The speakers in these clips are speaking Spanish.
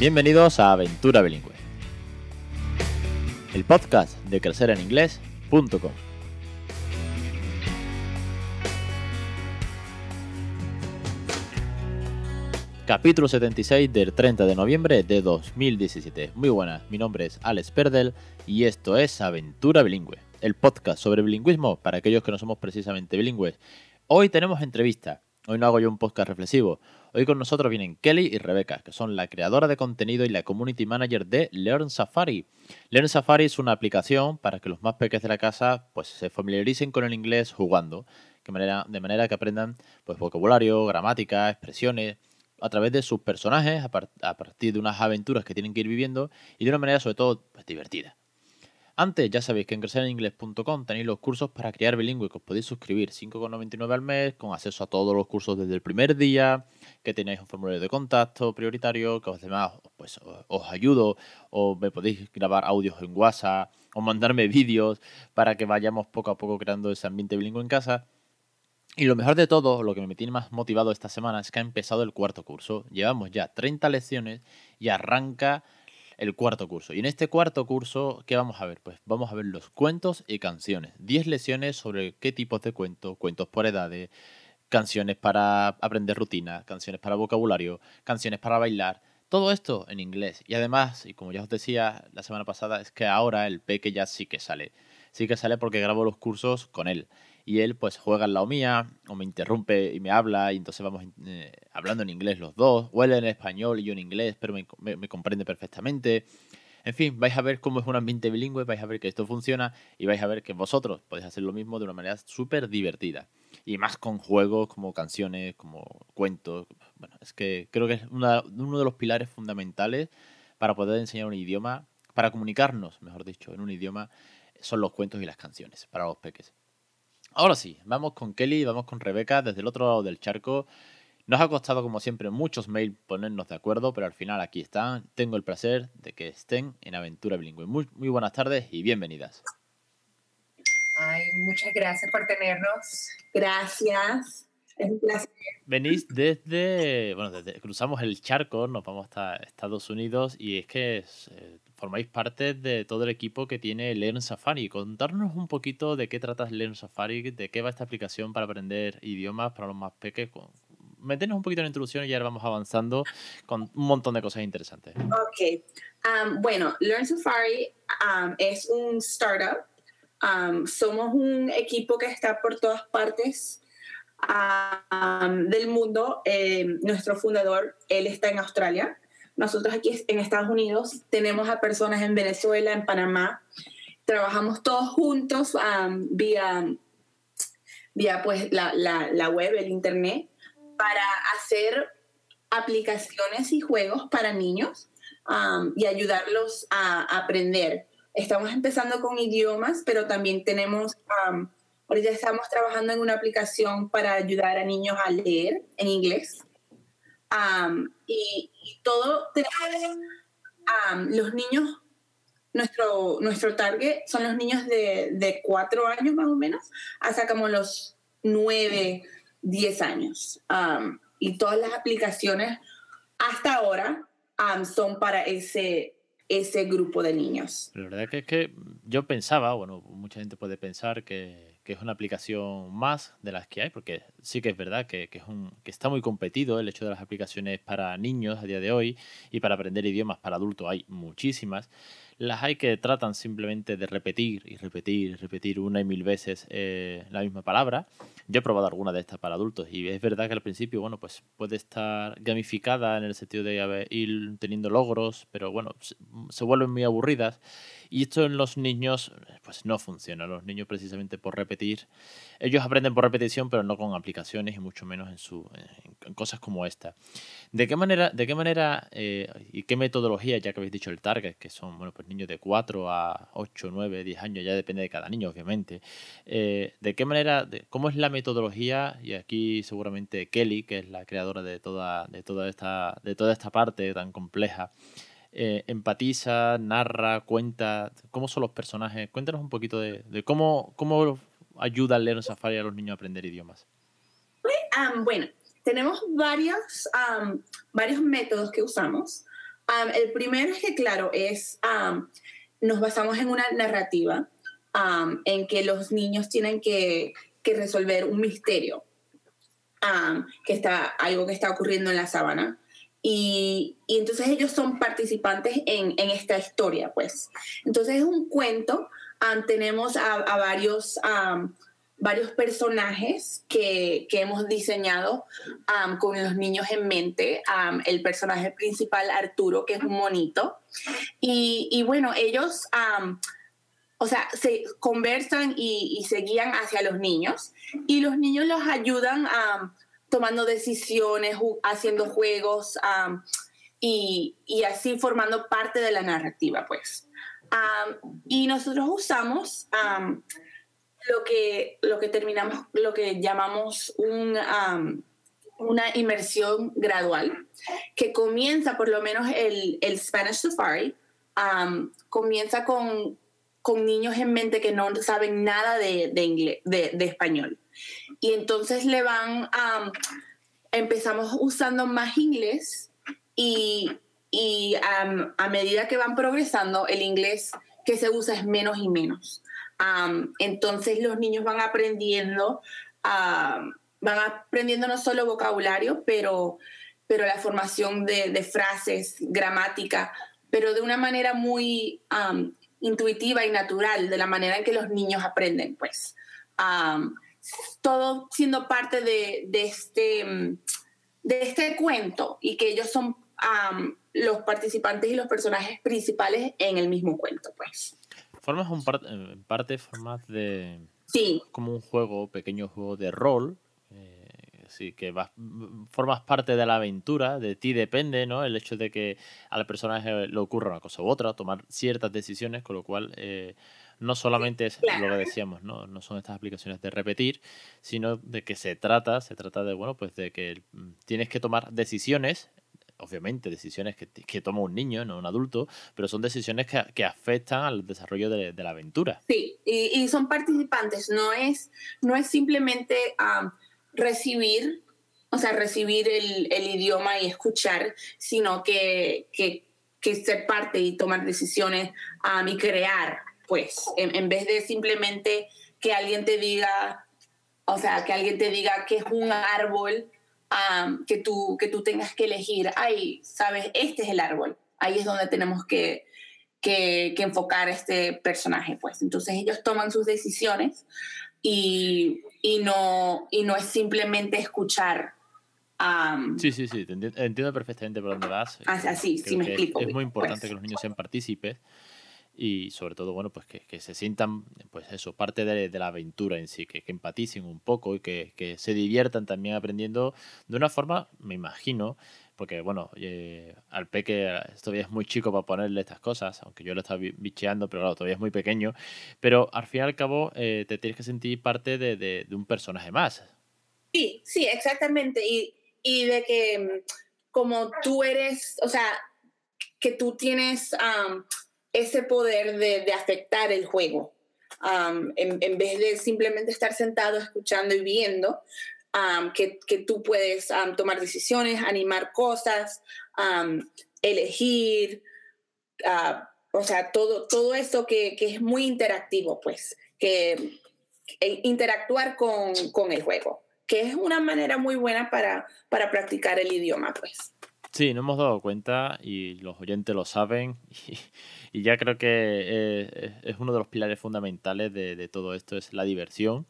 Bienvenidos a Aventura Bilingüe, el podcast de crecereninglés.com. Capítulo 76 del 30 de noviembre de 2017. Muy buenas, mi nombre es Alex Perdel y esto es Aventura Bilingüe, el podcast sobre bilingüismo para aquellos que no somos precisamente bilingües. Hoy tenemos entrevista. Hoy no hago yo un podcast reflexivo. Hoy con nosotros vienen Kelly y Rebeca, que son la creadora de contenido y la community manager de Learn Safari. Learn Safari es una aplicación para que los más pequeños de la casa pues, se familiaricen con el inglés jugando, de manera, que aprendan pues, vocabulario, gramática, expresiones, a través de sus personajes, a, partir de unas aventuras que tienen que ir viviendo y de una manera sobre todo pues, divertida. Antes ya sabéis que en crecereningles.com tenéis los cursos para crear bilingüe que os podéis suscribir 5,99 al mes con acceso a todos los cursos desde el primer día, que tenéis un formulario de contacto prioritario, que os demás pues os ayudo o me podéis grabar audios en WhatsApp o mandarme vídeos para que vayamos poco a poco creando ese ambiente bilingüe en casa. Y lo mejor de todo, lo que me tiene más motivado esta semana es que ha empezado el cuarto curso. Llevamos ya 30 lecciones y arranca el cuarto curso. Y en este cuarto curso, ¿qué vamos a ver? Pues vamos a ver los cuentos y canciones. 10 lecciones sobre qué tipos de cuentos, cuentos por edades, canciones para aprender rutina, canciones para vocabulario, canciones para bailar. Todo esto en inglés. Y además, y como ya os decía la semana pasada, es que ahora el peque ya sí que sale. Sí que sale porque grabo los cursos con él y él pues juega al lado mía o me interrumpe y me habla y entonces vamos eh, hablando en inglés los dos, o él en español y yo en inglés, pero me, comprende perfectamente. En fin, vais a ver cómo es un ambiente bilingüe, vais a ver que esto funciona y vais a ver que vosotros podéis hacer lo mismo de una manera súper divertida. Y más con juegos como canciones, como cuentos. Bueno, es que creo que es uno de los pilares fundamentales para poder enseñar un idioma, para comunicarnos, mejor dicho, en un idioma, son los cuentos y las canciones para los peques. Ahora sí, vamos con Kelly, vamos con Rebeca desde el otro lado del charco. Nos ha costado, como siempre, muchos mails ponernos de acuerdo, pero al final aquí están. Tengo el placer de que estén en Aventura Bilingüe. Muy, muy buenas tardes y bienvenidas. Ay, muchas gracias por tenernos. Gracias. Es un placer. Venís desde, bueno, desde, cruzamos el charco, nos vamos hasta Estados Unidos y es que eh, formáis parte de todo el equipo que tiene Learn Safari. Contarnos un poquito de qué tratas Learn Safari, de qué va esta aplicación para aprender idiomas para los más pequeños. Meternos un poquito en la introducción y ahora vamos avanzando con un montón de cosas interesantes. Ok. Um, bueno, Learn Safari um, es un startup. Um, somos un equipo que está por todas partes del mundo. Eh, nuestro fundador, él está en Australia. Nosotros aquí en Estados Unidos tenemos a personas en Venezuela, en Panamá. Trabajamos todos juntos vía, vía pues, la, la, web, el internet, para hacer aplicaciones y juegos para niños y ayudarlos a, aprender. Estamos empezando con idiomas, pero también tenemos, ahorita estamos trabajando en una aplicación para ayudar a niños a leer en inglés y, todo, los niños, nuestro, nuestro target son los niños de, de cuatro años más o menos, hasta como los nueve, diez años. y todas las aplicaciones hasta ahora son para ese, ese grupo de niños. La verdad que es que yo pensaba, bueno, mucha gente puede pensar que que es una aplicación más de las que hay, porque sí que es verdad que, es un, que está muy competido el hecho de las aplicaciones para niños a día de hoy y para aprender idiomas para adultos hay muchísimas. Las hay que tratan simplemente de repetir y repetir y repetir una y mil veces eh, la misma palabra. Yo he probado alguna de estas para adultos y es verdad que al principio, bueno, pues puede estar gamificada en el sentido de ir teniendo logros, pero bueno, se vuelven muy aburridas y esto en los niños, pues no funciona. Los niños precisamente por repetir, ellos aprenden por repetición, pero no con aplicaciones y mucho menos en, su, cosas como esta. ¿De qué manera, de qué manera eh, y qué metodología, ya que habéis dicho el target, que son bueno, pues niños de 4 a 8, 9, 10 años, ya depende de cada niño, obviamente. Eh, ¿De qué manera, cómo es la metodología? Y aquí seguramente Kelly, que es la creadora de toda, de toda, esta, de toda esta parte tan compleja, eh, empatiza, narra, cuenta, cómo son los personajes. Cuéntanos un poquito de, cómo, cómo ayuda el Learn Safari a los niños a aprender idiomas. bueno, tenemos varios, varios métodos que usamos. el primero es que, claro, es, nos basamos en una narrativa en que los niños tienen que, que resolver un misterio, que está, algo que está ocurriendo en la sabana. Y, y entonces ellos son participantes en, en, esta historia, pues. Entonces es un cuento, tenemos a, a varios varios personajes que, que hemos diseñado con los niños en mente. el personaje principal, Arturo, que es un monito. Y, y bueno, ellos, o sea, se conversan y, y, se guían hacia los niños. Y los niños los ayudan tomando decisiones, haciendo juegos y, así formando parte de la narrativa, pues. y nosotros usamos lo que, lo que terminamos, lo que llamamos un, una inmersión gradual, que comienza por lo menos el, el Spanish Safari, comienza con, con niños en mente que no saben nada de, de, inglés, de, de español. Y entonces le van, a empezamos usando más inglés y, y a medida que van progresando, el inglés que se usa es menos y menos entonces los niños van aprendiendo, van aprendiendo no solo vocabulario, pero, pero la formación de, frases, gramática, pero de una manera muy intuitiva y natural, de la manera en que los niños aprenden, pues. todo siendo parte de, de, este, de este cuento y que ellos son los participantes y los personajes principales en el mismo cuento, pues. Formas un en parte formas de... Sí. Como un juego, pequeño juego de rol. Sí, que vas, formas parte de la aventura, de ti depende, ¿no? El hecho de que a la persona le ocurra una cosa u otra, tomar ciertas decisiones, con lo cual eh, no solamente es lo que decíamos, ¿no? No son estas aplicaciones de repetir, sino de que se trata, se trata de, bueno, pues de que mm, tienes que tomar decisiones obviamente, decisiones que, que, toma un niño, no un adulto, pero son decisiones que, que afectan al desarrollo de, de, la aventura. Sí, y, y, son participantes, no es, no es simplemente recibir, o sea, recibir el, el, idioma y escuchar, sino que, que, que ser parte y tomar decisiones y crear, pues, en, en vez de simplemente que alguien te diga, o sea, que alguien te diga que es un árbol que, tú, que tú tengas que elegir, ay, sabes, este es el árbol, ahí es donde tenemos que, que, que enfocar este personaje, pues. Entonces ellos toman sus decisiones y, y, no, y no es simplemente escuchar. sí, sí, sí, entiendo, perfectamente por dónde vas. Así, sí, me explico. Es, muy importante pues. que los niños sean partícipes y sobre todo, bueno, pues que, que se sientan, pues eso, parte de, de, la aventura en sí, que, que empaticen un poco y que, que, se diviertan también aprendiendo de una forma, me imagino, porque bueno, eh, al peque todavía es muy chico para ponerle estas cosas, aunque yo lo estaba bicheando, pero claro, todavía es muy pequeño, pero al fin y al cabo eh, te tienes que sentir parte de, de, de, un personaje más. Sí, sí, exactamente, y, y de que mm, como tú eres, o sea, que tú tienes... Um, ese poder de, de afectar el juego. Um, en, en, vez de simplemente estar sentado escuchando y viendo, um, que, que, tú puedes um, tomar decisiones, animar cosas, elegir, uh, o sea, todo, todo esto que, que, es muy interactivo, pues, que, interactuar con, con, el juego, que es una manera muy buena para, para practicar el idioma, pues. Sí, nos hemos dado cuenta y los oyentes lo saben y, y ya creo que eh, es uno de los pilares fundamentales de, de, todo esto, es la diversión.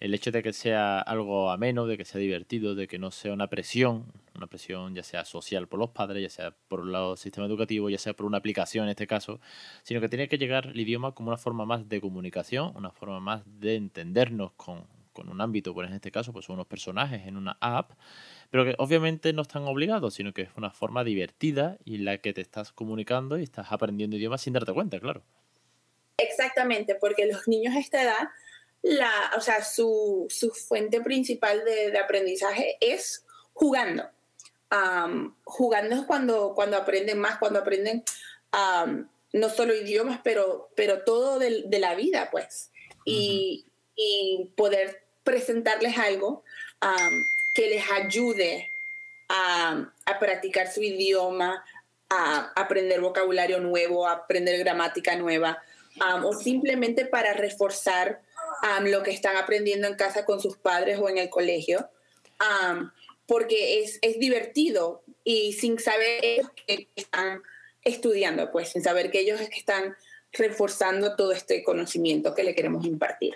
El hecho de que sea algo ameno, de que sea divertido, de que no sea una presión, una presión ya sea social por los padres, ya sea por el lado del sistema educativo, ya sea por una aplicación en este caso, sino que tiene que llegar el idioma como una forma más de comunicación, una forma más de entendernos con, con un ámbito, pues en este caso, pues son unos personajes en una app, pero que obviamente no están obligados, sino que es una forma divertida y la que te estás comunicando y estás aprendiendo idiomas sin darte cuenta, claro. Exactamente, porque los niños a esta edad, la, o sea, su, su fuente principal de, de, aprendizaje es jugando. Um, jugando es cuando, cuando aprenden más, cuando aprenden um, no solo idiomas, pero, pero todo de, de la vida, pues. Y, uh -huh. y poder presentarles algo um, que les ayude a, a, practicar su idioma, a aprender vocabulario nuevo, a aprender gramática nueva, o simplemente para reforzar lo que están aprendiendo en casa con sus padres o en el colegio, porque es, es, divertido y sin saber ellos que están estudiando, pues sin saber que ellos es que están reforzando todo este conocimiento que le queremos impartir.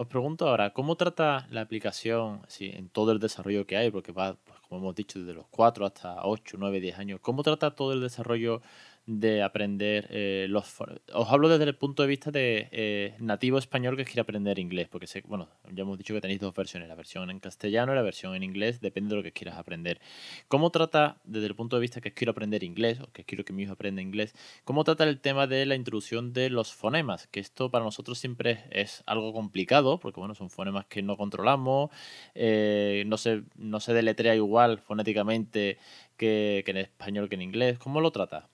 Os pregunto ahora, ¿cómo trata la aplicación en todo el desarrollo que hay? Porque va, pues, como hemos dicho, desde los 4 hasta 8, 9, 10 años. ¿Cómo trata todo el desarrollo de aprender eh, los... Os hablo desde el punto de vista de eh, nativo español que quiere aprender inglés, porque sé, bueno, ya hemos dicho que tenéis dos versiones, la versión en castellano y la versión en inglés, depende de lo que quieras aprender. ¿Cómo trata, desde el punto de vista que quiero aprender inglés, o que quiero que mi hijo aprenda inglés, cómo trata el tema de la introducción de los fonemas? Que esto para nosotros siempre es algo complicado, porque bueno, son fonemas que no controlamos, eh, no, se, no se deletrea igual fonéticamente que, que en español que en inglés. ¿Cómo lo trata?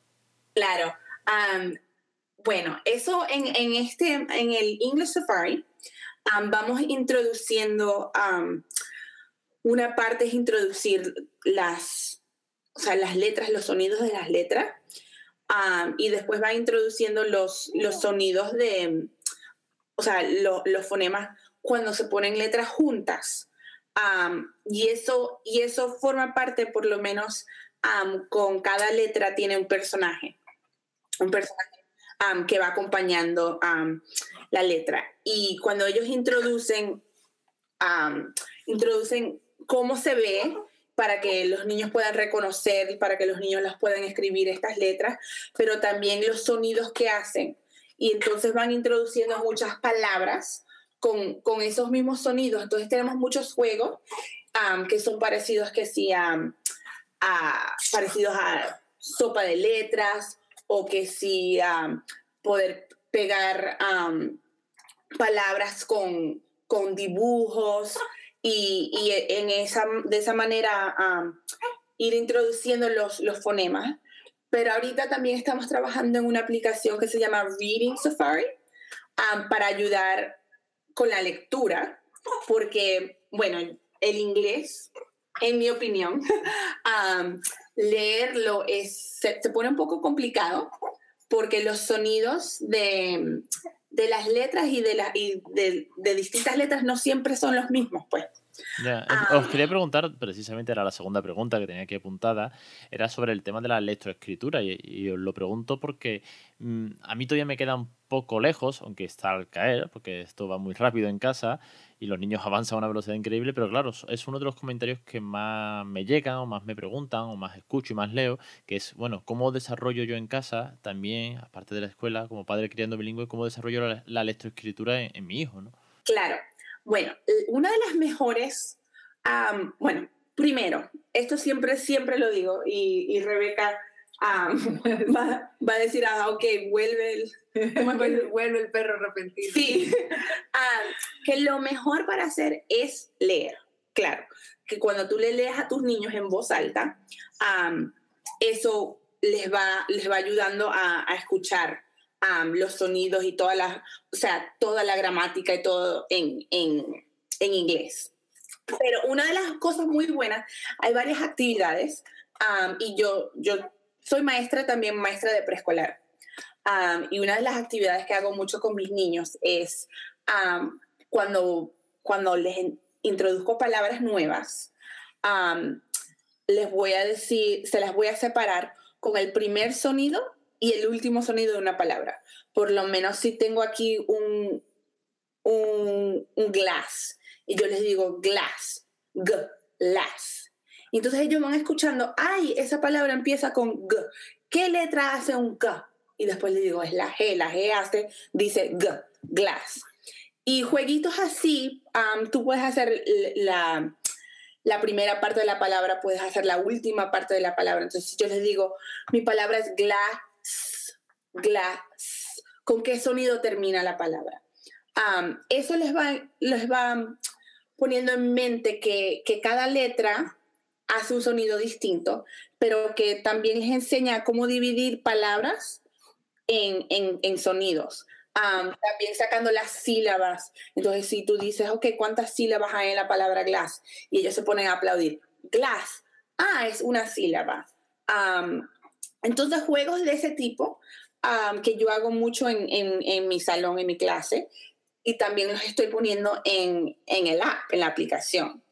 Claro. bueno, eso en, en, este, en el English Safari, vamos introduciendo, una parte es introducir las, o sea, las letras, los sonidos de las letras, y después va introduciendo los, los sonidos de, o sea, los fonemas cuando se ponen letras juntas. y, eso, y eso forma parte, por lo menos, con cada letra tiene un personaje un personaje que va acompañando la letra. Y cuando ellos introducen, introducen cómo se ve para que los niños puedan reconocer y para que los niños las puedan escribir estas letras, pero también los sonidos que hacen. Y entonces van introduciendo muchas palabras con, con esos mismos sonidos. Entonces tenemos muchos juegos que son parecidos que sí parecidos a sopa de letras o que si poder pegar palabras con, con dibujos y, y, en esa, de esa manera ir introduciendo los, los fonemas. Pero ahorita también estamos trabajando en una aplicación que se llama Reading Safari para ayudar con la lectura, porque, bueno, el inglés, en mi opinión, leerlo es, se, pone un poco complicado porque los sonidos de, de las letras y, de, la, y de, de, distintas letras no siempre son los mismos, pues. Ah. os quería preguntar, precisamente era la segunda pregunta que tenía aquí apuntada, era sobre el tema de la lectoescritura y, y os lo pregunto porque mm, a mí todavía me queda un poco lejos, aunque está al caer, porque esto va muy rápido en casa y los niños avanzan a una velocidad increíble, pero claro, es uno de los comentarios que más me llegan o más me preguntan o más escucho y más leo, que es, bueno, ¿cómo desarrollo yo en casa también, aparte de la escuela, como padre criando bilingüe, cómo desarrollo la, la lectoescritura en, en mi hijo? ¿no? Claro, bueno, una de las mejores, bueno, primero, esto siempre, siempre lo digo y, Rebeca va, a decir, ah, ok, vuelve el, vuelve el perro arrepentido. Sí, que lo mejor para hacer es leer. Claro, que cuando tú le leas a tus niños en voz alta, eso les va, les va ayudando a, a escuchar los sonidos y toda la, o sea, toda la gramática y todo en, en, en inglés. Pero una de las cosas muy buenas, hay varias actividades y yo, yo soy maestra también, maestra de preescolar. y una de las actividades que hago mucho con mis niños es cuando, cuando les introduzco palabras nuevas, les voy a decir, se las voy a separar con el primer sonido y el último sonido de una palabra. Por lo menos si tengo aquí un, un, glass y yo les digo glass, glass. Entonces ellos van escuchando, ay, esa palabra empieza con g. ¿Qué letra hace un g? Y después les digo, es la G. La G hace, dice glass. Y jueguitos así, tú puedes hacer la, la primera parte de la palabra, puedes hacer la última parte de la palabra. Entonces yo les digo, mi palabra es glass glass. ¿Con qué sonido termina la palabra? eso les va, les va poniendo en mente que, cada letra hace un sonido distinto, pero que también les enseña cómo dividir palabras en, en, sonidos. también sacando las sílabas. Entonces, si tú dices, ok, ¿cuántas sílabas hay en la palabra glass? Y ellos se ponen a aplaudir. Glass. Ah, es una sílaba entonces, juegos de ese tipo, que yo hago mucho en, en, en, mi salón, en mi clase, y también los estoy poniendo en, en el app, en la aplicación.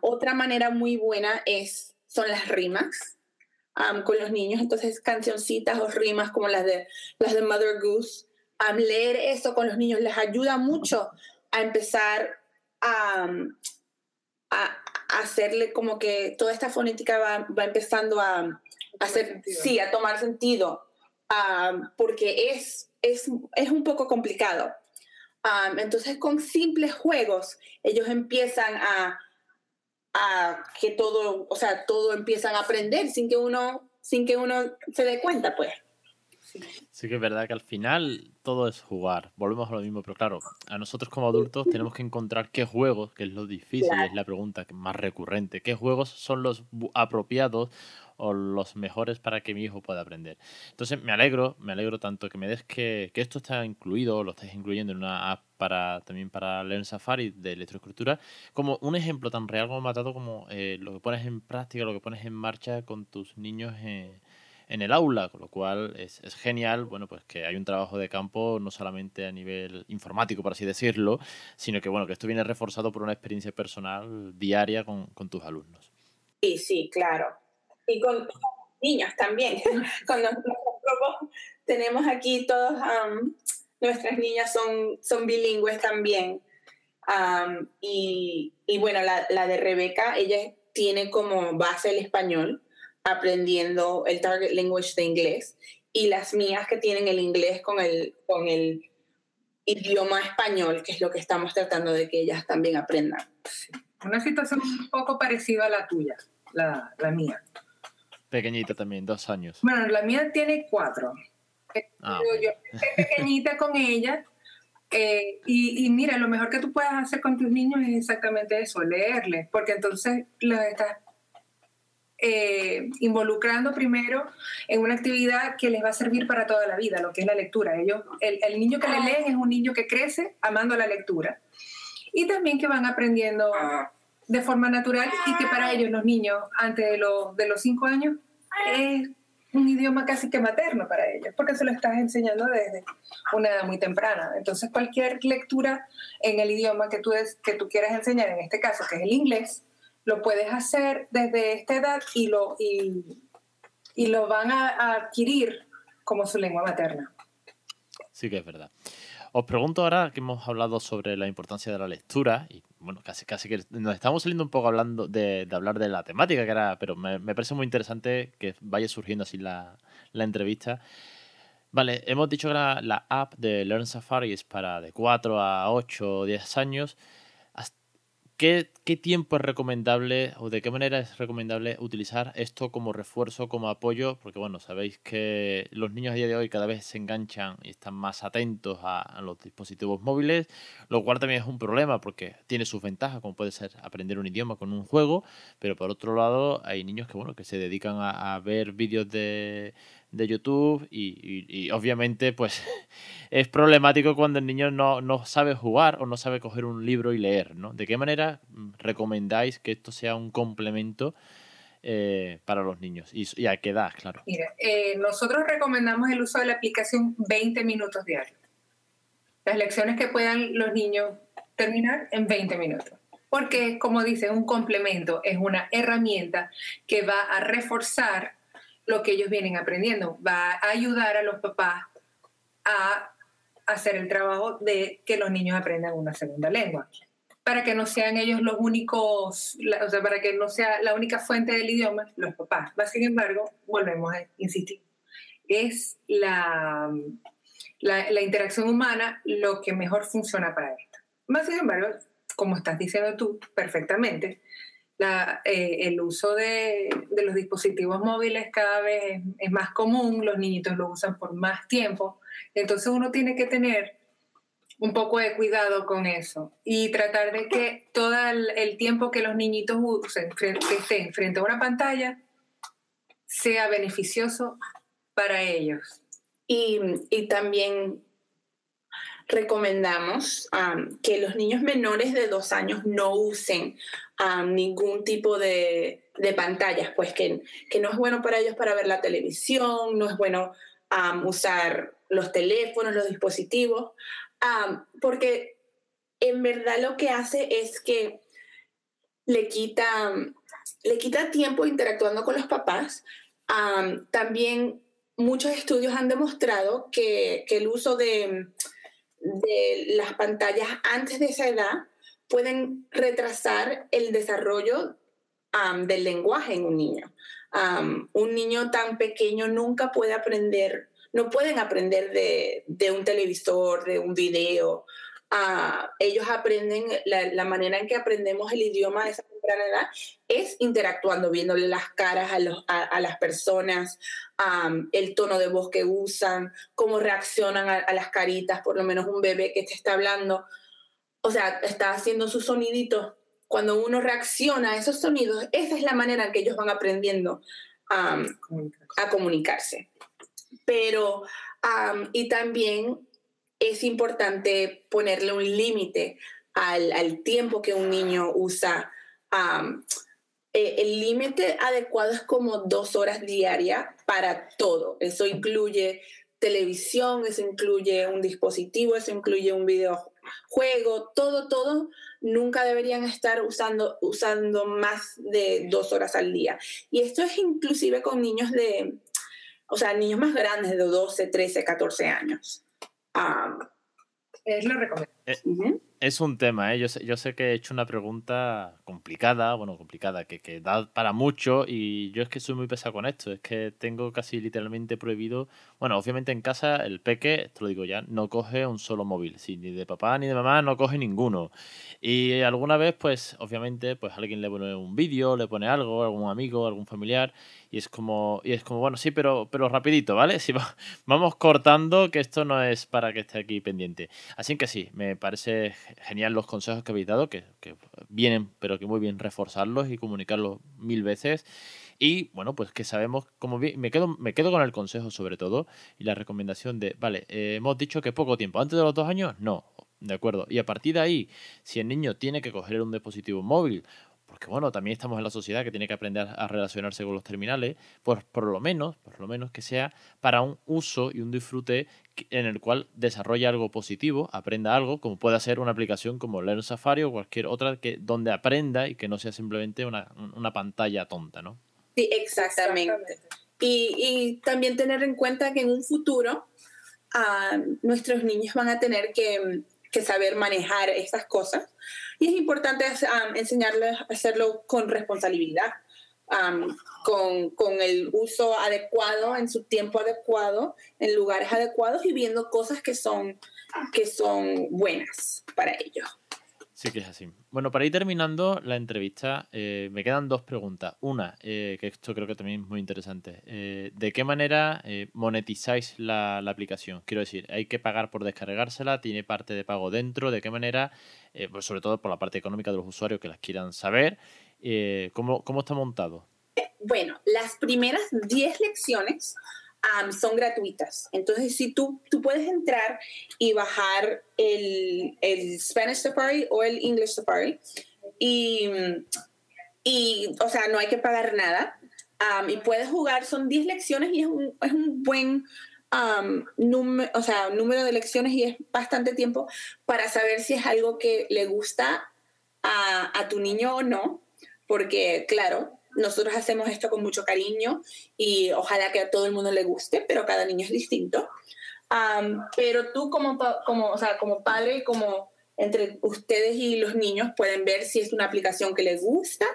otra manera muy buena es, son las rimas con los niños, entonces cancioncitas o rimas como las de, las de Mother Goose. leer eso con los niños les ayuda mucho a empezar a, a, hacerle como que toda esta fonética va, va empezando a, hacer, sí, a tomar sentido, porque es, es, es, un poco complicado. entonces, con simples juegos, ellos empiezan a, a, que todo, o sea, todo empiezan a aprender sin que uno, sin que uno se dé cuenta, pues. Sí que es verdad que al final todo es jugar. Volvemos a lo mismo, pero claro, a nosotros como adultos tenemos que encontrar qué juegos, que es lo difícil, es la pregunta más recurrente, qué juegos son los apropiados o los mejores para que mi hijo pueda aprender. Entonces me alegro, me alegro tanto que me des que, esto está incluido, lo estés incluyendo en una app para también para Learn Safari de electroescritura, como un ejemplo tan real como matado como eh, lo que pones en práctica, lo que pones en marcha con tus niños en, el aula, con lo cual es, genial, bueno, pues que hay un trabajo de campo no solamente a nivel informático, por así decirlo, sino que bueno, que esto viene reforzado por una experiencia personal diaria con tus alumnos. Sí, sí, claro y con niños también. con tenemos aquí todos, nuestras niñas son, son bilingües también. y, y, bueno, la, la, de Rebeca, ella tiene como base el español, aprendiendo el target language de inglés. Y las mías que tienen el inglés con el, con el idioma español, que es lo que estamos tratando de que ellas también aprendan. Una situación un poco parecida a la tuya, la, la mía. Pequeñita también, dos años. Bueno, la mía tiene cuatro. Ah, yo, estoy pequeñita con ella. Eh, y, mira, lo mejor que tú puedes hacer con tus niños es exactamente eso, leerles, porque entonces los estás eh, involucrando primero en una actividad que les va a servir para toda la vida, lo que es la lectura. Ellos, el, el niño que le leen es un niño que crece amando la lectura. Y también que van aprendiendo de forma natural y que para ellos los niños antes de los, de los cinco años es un idioma casi que materno para ellos, porque se lo estás enseñando desde una edad muy temprana. Entonces, cualquier lectura en el idioma que tú, que tú quieras enseñar, en este caso, que es el inglés, lo puedes hacer desde esta edad y lo, y, lo van a adquirir como su lengua materna. Sí que es verdad. Os pregunto ahora que hemos hablado sobre la importancia de la lectura y bueno, casi, casi que nos estamos saliendo un poco hablando de, hablar de la temática que era, pero me, parece muy interesante que vaya surgiendo así la, entrevista. Vale, hemos dicho que la, la, app de Learn Safari es para de 4 a 8 o 10 años. ¿Qué, tiempo es recomendable o de qué manera es recomendable utilizar esto como refuerzo, como apoyo? Porque bueno, sabéis que los niños a día de hoy cada vez se enganchan y están más atentos a, los dispositivos móviles, lo cual también es un problema porque tiene sus ventajas, como puede ser aprender un idioma con un juego, pero por otro lado hay niños que bueno, que se dedican a ver vídeos de de YouTube y, obviamente pues es problemático cuando el niño no, no, sabe jugar o no sabe coger un libro y leer, ¿no? ¿De qué manera mm, recomendáis que esto sea un complemento eh, para los niños? Y, a qué edad, claro? Mira, eh, nosotros recomendamos el uso de la aplicación 20 minutos diarios. Las lecciones que puedan los niños terminar en 20 minutos porque, como dice, un complemento es una herramienta que va a reforzar lo que ellos vienen aprendiendo. Va a ayudar a los papás a hacer el trabajo de que los niños aprendan una segunda lengua. Para que no sean ellos los únicos, o sea, para que no sea la única fuente del idioma, los papás. Sin embargo, volvemos a insistir, es la, la, interacción humana lo que mejor funciona para esto. Más sin embargo, como estás diciendo tú perfectamente, eh, el uso de, los dispositivos móviles cada vez es, más común, los niñitos lo usan por más tiempo, entonces uno tiene que tener un poco de cuidado con eso y tratar de que todo el, tiempo que los niñitos usen, que estén frente a una pantalla, sea beneficioso para ellos. Y, y también recomendamos que los niños menores de dos años no usen ningún tipo de, de pantallas, pues que, que, no es bueno para ellos para ver la televisión, no es bueno usar los teléfonos, los dispositivos, porque en verdad lo que hace es que le quita, le quita tiempo interactuando con los papás. también muchos estudios han demostrado que, que el uso de, de, las pantallas antes de esa edad pueden retrasar el desarrollo del lenguaje en un niño. un niño tan pequeño nunca puede aprender, no pueden aprender de, de un televisor, de un video, ellos aprenden, la, manera en que aprendemos el idioma esa temprana edad es interactuando, viéndole las caras a, las personas, el tono de voz que usan, cómo reaccionan a, las caritas, por lo menos un bebé que te está hablando, o sea, está haciendo sus soniditos. Cuando uno reacciona a esos sonidos, esa es la manera en que ellos van aprendiendo a comunicarse. Pero, y también es importante ponerle un límite al, tiempo que un niño usa. Eh, el límite adecuado es como dos horas diarias para todo. Eso incluye televisión, eso incluye un dispositivo, eso incluye un videojuego, todo, todo. Nunca deberían estar usando, usando más de dos horas al día. Y esto es inclusive con niños de, o sea, niños más grandes de 12, 13, 14 años. es lo recomendable. Eh, es un tema, ¿eh? yo, sé, yo sé que he hecho una pregunta complicada, bueno, complicada, que, que, da para mucho y yo es que soy muy pesado con esto, es que tengo casi literalmente prohibido, bueno, obviamente en casa el peque, te lo digo ya, no coge un solo móvil, sí, ni de papá ni de mamá no coge ninguno. Y alguna vez, pues, obviamente, pues alguien le pone un vídeo, le pone algo, algún amigo, algún familiar, y es como, y es como bueno, sí, pero, pero rapidito, ¿vale? Si vamos cortando, que esto no es para que esté aquí pendiente. Así que sí, me parece genial los consejos que habéis dado, que, vienen, pero que muy bien reforzarlos y comunicarlos mil veces. Y bueno, pues que sabemos, como bien, me quedo, me quedo con el consejo sobre todo y la recomendación de, vale, eh, hemos dicho que poco tiempo, antes de los dos años, no, de acuerdo. Y a partir de ahí, si el niño tiene que coger un dispositivo móvil porque bueno, también estamos en la sociedad que tiene que aprender a relacionarse con los terminales, pues por lo menos, por lo menos que sea para un uso y un disfrute en el cual desarrolle algo positivo, aprenda algo, como puede ser una aplicación como Learn Safari o cualquier otra que donde aprenda y que no sea simplemente una, pantalla tonta, ¿no? Sí, exactamente. Y, también tener en cuenta que en un futuro ah, nuestros niños van a tener que, que saber manejar estas cosas y es importante enseñarles a hacerlo con responsabilidad, con, con, el uso adecuado, en su tiempo adecuado, en lugares adecuados y viendo cosas que son, que son buenas para ellos. Sí que es así. Bueno, para ir terminando la entrevista, eh, me quedan dos preguntas. Una, eh, que esto creo que también es muy interesante. Eh, ¿De qué manera monetizáis la, aplicación? Quiero decir, ¿hay que pagar por descargársela? ¿Tiene parte de pago dentro? ¿De qué manera? pues sobre todo por la parte económica de los usuarios que las quieran saber. ¿cómo, ¿Cómo está montado? Bueno, las primeras 10 lecciones son gratuitas. Entonces, si tú, tú puedes entrar y bajar el, el Spanish Safari o el English Safari y, y, o sea, no hay que pagar nada. y puedes jugar, son 10 lecciones y es un, es un buen número, o sea, número de lecciones y es bastante tiempo para saber si es algo que le gusta a, a tu niño o no. Porque, claro, nosotros hacemos esto con mucho cariño y ojalá que a todo el mundo le guste, pero cada niño es distinto. pero tú como, como, o sea, como padre, como entre ustedes y los niños pueden ver si es una aplicación que les gusta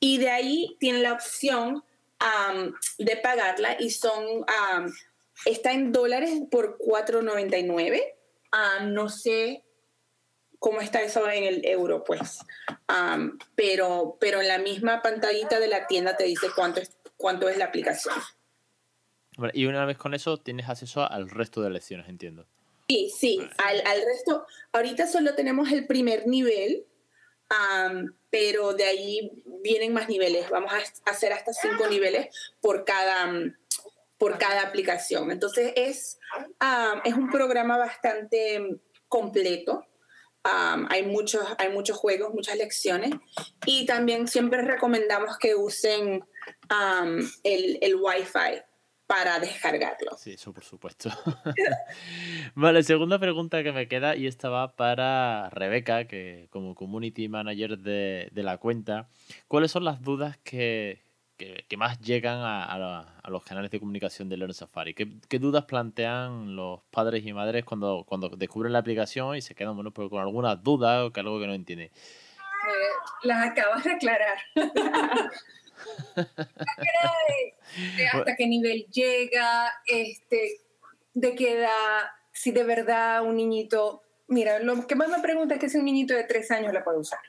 y de ahí tienen la opción de pagarla y son, está en dólares por 4.99. no sé cómo está eso en el euro, pues. pero, pero en la misma pantallita de la tienda te dice cuánto es, cuánto es la aplicación. Y una vez con eso tienes acceso al resto de lecciones, entiendo. Sí, sí, al, al resto. Ahorita solo tenemos el primer nivel, pero de ahí vienen más niveles. Vamos a hacer hasta cinco niveles por cada, por cada aplicación. Entonces es, es un programa bastante completo Hay, muchos, hay muchos juegos, muchas lecciones. Y también siempre recomendamos que usen el, el Wi-Fi para descargarlo. Sí, eso por supuesto. vale, segunda pregunta que me queda y esta va para Rebeca, que como community manager de, de la cuenta, ¿cuáles son las dudas que, que, que más llegan a, a, a, los canales de comunicación de Learn Safari? ¿Qué, ¿Qué, dudas plantean los padres y madres cuando, cuando descubren la aplicación y se quedan bueno, con algunas dudas o que algo que no entienden? Eh, las acabas de aclarar. de hasta qué nivel llega, este, de qué edad, si de verdad un niñito, mira, lo que más me pregunta es que si un niñito de tres años la puede usar.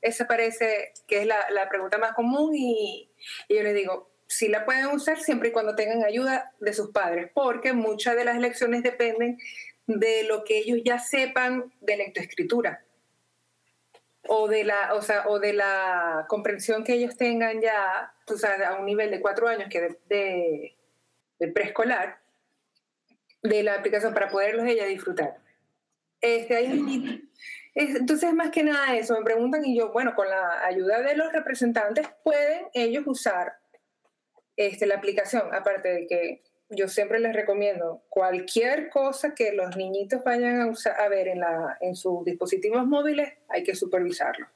Esa parece que es la, la pregunta más común y, yo le digo, sí la pueden usar siempre y cuando tengan ayuda de sus padres, porque muchas de las lecciones dependen de lo que ellos ya sepan de lectoescritura o de la, o sea, o de la comprensión que ellos tengan ya, o sea, a un nivel de cuatro años que de, de, preescolar, de la aplicación para poderlos ella disfrutar. Este, hay, es, entonces, más que nada eso, me preguntan y yo, bueno, con la ayuda de los representantes, pueden ellos usar este, la aplicación, aparte de que yo siempre les recomiendo cualquier cosa que los niñitos vayan a, usar, a ver en, la, en sus dispositivos móviles, hay que supervisarlo.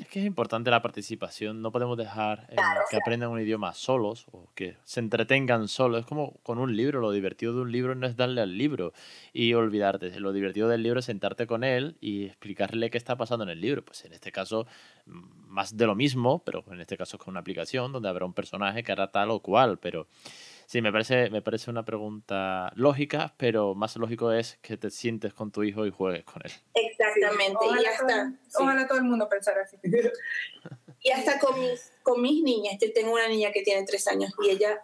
Es que es importante la participación, no podemos dejar eh, claro, que aprendan un idioma solos o que se entretengan solos. Es como con un libro, lo divertido de un libro no es darle al libro y olvidarte. Lo divertido del libro es sentarte con él y explicarle qué está pasando en el libro. Pues en este caso, más de lo mismo, pero en este caso es con una aplicación donde habrá un personaje que hará tal o cual, pero Sí, me parece, me parece una pregunta lógica, pero más lógico es que te sientes con tu hijo y juegues con él. Exactamente, ojalá y hasta... Todo, sí. Ojalá todo el mundo pensara así. y hasta con mis, con mis niñas, yo tengo una niña que tiene tres años y ella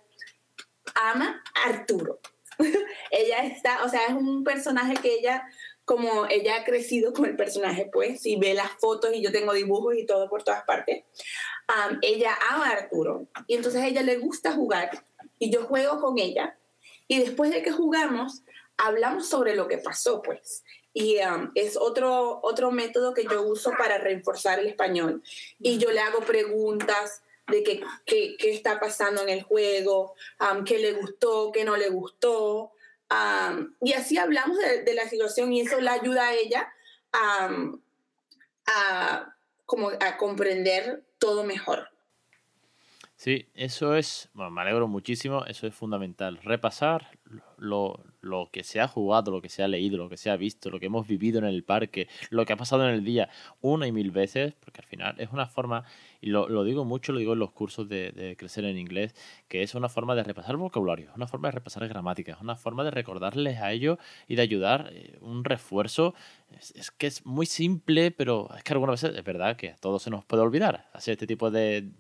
ama a Arturo. ella está, o sea, es un personaje que ella como ella ha crecido con el personaje, pues, y ve las fotos y yo tengo dibujos y todo por todas partes, um, ella ama a Arturo. Y entonces a ella le gusta jugar y yo juego con ella. Y después de que jugamos, hablamos sobre lo que pasó, pues. Y um, es otro, otro método que yo uso para reforzar el español. Y yo le hago preguntas de qué, qué, está pasando en el juego, um, qué le gustó, qué no le gustó. Um, y así hablamos de, la situación y eso le ayuda a ella a, como a comprender todo mejor. Sí, eso es, bueno, me alegro muchísimo, eso es fundamental. Repasar lo, lo, que se ha jugado, lo que se ha leído, lo que se ha visto, lo que hemos vivido en el parque, lo que ha pasado en el día una y mil veces, porque al final es una forma, y lo, lo digo mucho, lo digo en los cursos de, de, crecer en inglés, que es una forma de repasar vocabulario, una forma de repasar gramática, una forma de recordarles a ellos y de ayudar eh, un refuerzo. Es, es, que es muy simple, pero es que algunas veces es verdad que a todos se nos puede olvidar hacer este tipo de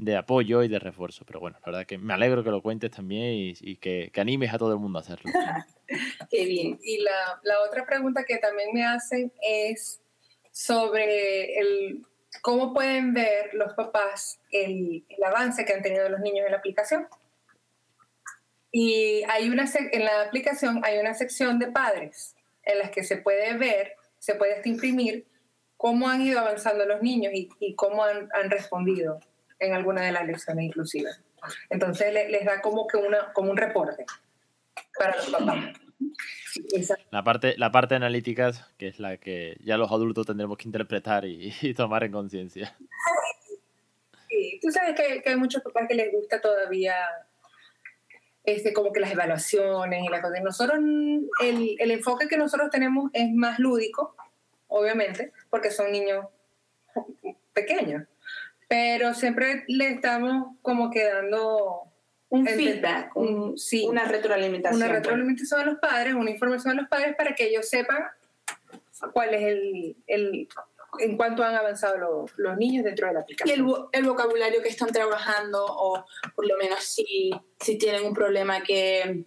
de apoyo y de refuerzo. Pero bueno, la verdad que me alegro que lo cuentes también y, y que, que, animes a todo el mundo a hacerlo. Qué bien. Y la, la, otra pregunta que también me hacen es sobre el, cómo pueden ver los papás el, el avance que han tenido los niños en la aplicación. Y hay una en la aplicación hay una sección de padres en las que se puede ver, se puede hasta imprimir cómo han ido avanzando los niños y, y cómo han, han respondido en alguna de las lecciones inclusive. Entonces le, les da como que una, como un reporte para los papás. La parte, la parte analítica, que es la que ya los adultos tendremos que interpretar y, y tomar en conciencia. Sí, tú sabes que, que, hay muchos papás que les gusta todavía este, como que las evaluaciones y las cosas. Nosotros, el, el enfoque que nosotros tenemos es más lúdico, obviamente, porque son niños pequeños pero siempre le estamos como que dando un feedback, un, sí, una retroalimentación. Una retroalimentación a los padres, una información a los padres para que ellos sepan cuál es el, el en cuánto han avanzado los, los, niños dentro de la aplicación. Y el, el, vocabulario que están trabajando, o por lo menos si, si tienen un problema que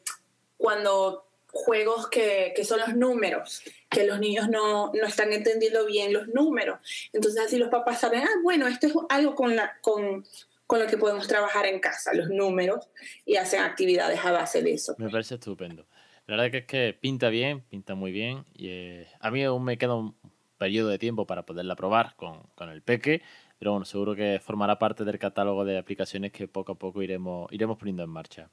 cuando juegos que, que, son los números, que los niños no, no, están entendiendo bien los números. Entonces así los papás saben, ah, bueno, esto es algo con, la, con, con lo que podemos trabajar en casa, los números, y hacen actividades a base de eso. Me parece estupendo. La verdad que es que pinta bien, pinta muy bien. Y eh, a mí aún me queda un, periodo de tiempo para poderla probar con, con el peque, pero bueno, seguro que formará parte del catálogo de aplicaciones que poco a poco iremos, iremos poniendo en marcha.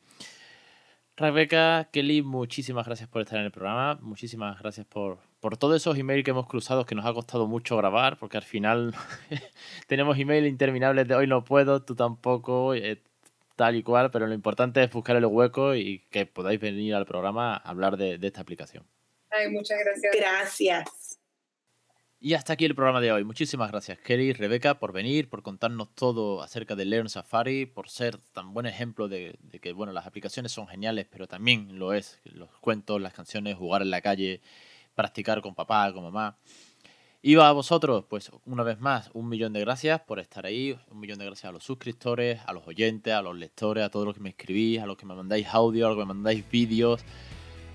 Rebeca, Kelly, muchísimas gracias por estar en el programa. Muchísimas gracias por, por todos esos emails que hemos cruzado que nos ha costado mucho grabar, porque al final tenemos emails interminables de hoy no puedo, tú tampoco, eh, tal y cual, pero lo importante es buscar el hueco y que podáis venir al programa a hablar de, de esta aplicación. Ay, muchas gracias. Gracias. Y hasta aquí el programa de hoy. Muchísimas gracias, Kelly Rebeca, por venir, por contarnos todo acerca de Learn Safari, por ser tan buen ejemplo de, de, que bueno, las aplicaciones son geniales, pero también lo es los cuentos, las canciones, jugar en la calle, practicar con papá, con mamá. Y a vosotros, pues una vez más, un millón de gracias por estar ahí, un millón de gracias a los suscriptores, a los oyentes, a los lectores, a todos los que me escribís, a los que me mandáis audio, a los que me mandáis vídeos.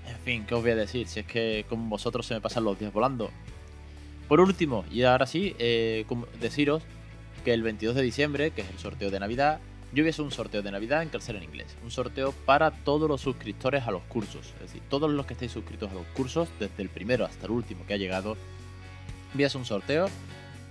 En fin, ¿qué os voy a decir? Si es que con vosotros se me pasan los días volando. Por último, y ahora sí, eh, deciros que el 22 de diciembre, que es el sorteo de Navidad, yo hacer un sorteo de Navidad en Crecer en Inglés. Un sorteo para todos los suscriptores a los cursos. Es decir, todos los que estéis suscritos a los cursos, desde el primero hasta el último que ha llegado, hacer un sorteo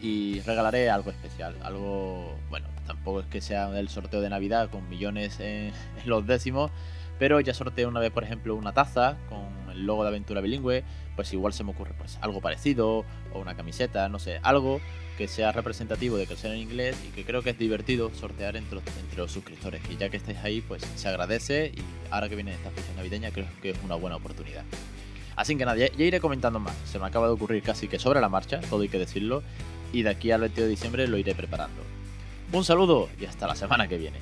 y regalaré algo especial. Algo, bueno, tampoco es que sea el sorteo de Navidad con millones en, en los décimos, pero ya sorteé una vez, por ejemplo, una taza con el logo de Aventura Bilingüe, pues igual se me ocurre pues algo parecido, o una camiseta, no sé, algo que sea representativo de crecer en inglés y que creo que es divertido sortear entre los, entre los suscriptores. Y ya que estáis ahí, pues se agradece y ahora que viene esta fecha navideña creo que es una buena oportunidad. Así que nada, ya, ya iré comentando más. Se me acaba de ocurrir casi que sobre la marcha, todo hay que decirlo, y de aquí al 22 de diciembre lo iré preparando. Un saludo y hasta la semana que viene.